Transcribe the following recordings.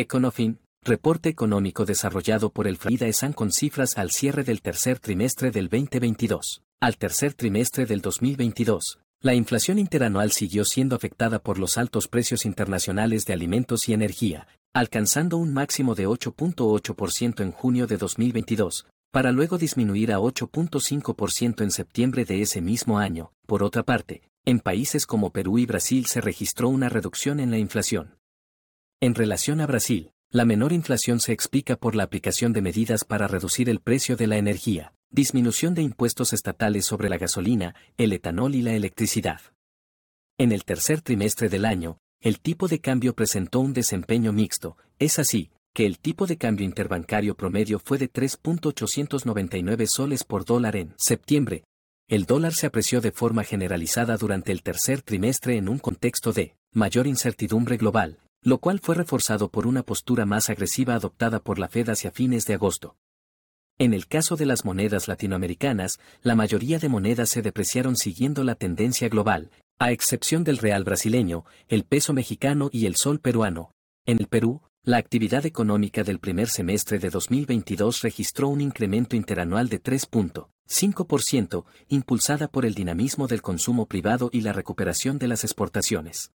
Econofin, reporte económico desarrollado por el FRAIDA ESAN con cifras al cierre del tercer trimestre del 2022. Al tercer trimestre del 2022, la inflación interanual siguió siendo afectada por los altos precios internacionales de alimentos y energía, alcanzando un máximo de 8.8% en junio de 2022, para luego disminuir a 8.5% en septiembre de ese mismo año. Por otra parte, en países como Perú y Brasil se registró una reducción en la inflación. En relación a Brasil, la menor inflación se explica por la aplicación de medidas para reducir el precio de la energía, disminución de impuestos estatales sobre la gasolina, el etanol y la electricidad. En el tercer trimestre del año, el tipo de cambio presentó un desempeño mixto, es así, que el tipo de cambio interbancario promedio fue de 3.899 soles por dólar en septiembre. El dólar se apreció de forma generalizada durante el tercer trimestre en un contexto de mayor incertidumbre global, lo cual fue reforzado por una postura más agresiva adoptada por la Fed hacia fines de agosto. En el caso de las monedas latinoamericanas, la mayoría de monedas se depreciaron siguiendo la tendencia global, a excepción del real brasileño, el peso mexicano y el sol peruano. En el Perú, la actividad económica del primer semestre de 2022 registró un incremento interanual de 3.5%, impulsada por el dinamismo del consumo privado y la recuperación de las exportaciones.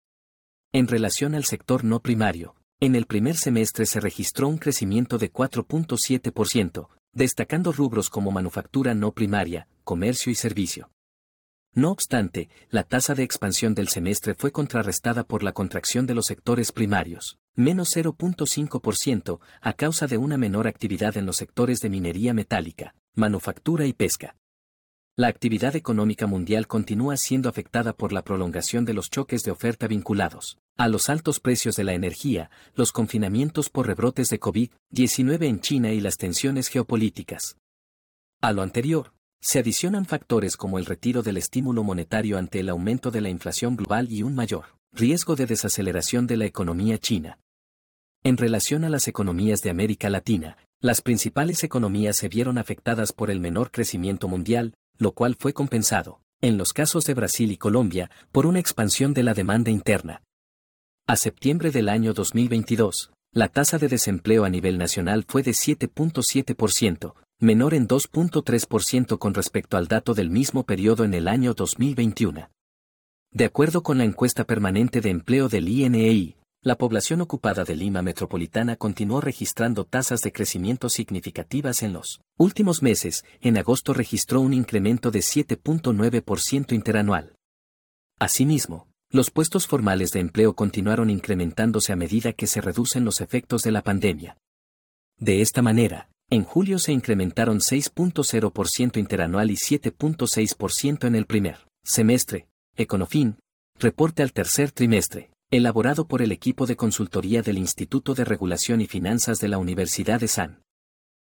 En relación al sector no primario, en el primer semestre se registró un crecimiento de 4.7%, destacando rubros como manufactura no primaria, comercio y servicio. No obstante, la tasa de expansión del semestre fue contrarrestada por la contracción de los sectores primarios, menos 0.5%, a causa de una menor actividad en los sectores de minería metálica, manufactura y pesca. La actividad económica mundial continúa siendo afectada por la prolongación de los choques de oferta vinculados a los altos precios de la energía, los confinamientos por rebrotes de COVID-19 en China y las tensiones geopolíticas. A lo anterior, se adicionan factores como el retiro del estímulo monetario ante el aumento de la inflación global y un mayor riesgo de desaceleración de la economía china. En relación a las economías de América Latina, las principales economías se vieron afectadas por el menor crecimiento mundial, lo cual fue compensado, en los casos de Brasil y Colombia, por una expansión de la demanda interna. A septiembre del año 2022, la tasa de desempleo a nivel nacional fue de 7.7%, menor en 2.3% con respecto al dato del mismo periodo en el año 2021. De acuerdo con la encuesta permanente de empleo del INEI, la población ocupada de Lima Metropolitana continuó registrando tasas de crecimiento significativas en los últimos meses, en agosto registró un incremento de 7.9% interanual. Asimismo, los puestos formales de empleo continuaron incrementándose a medida que se reducen los efectos de la pandemia. De esta manera, en julio se incrementaron 6.0% interanual y 7.6% en el primer semestre. Econofin, reporte al tercer trimestre elaborado por el equipo de consultoría del Instituto de Regulación y Finanzas de la Universidad de San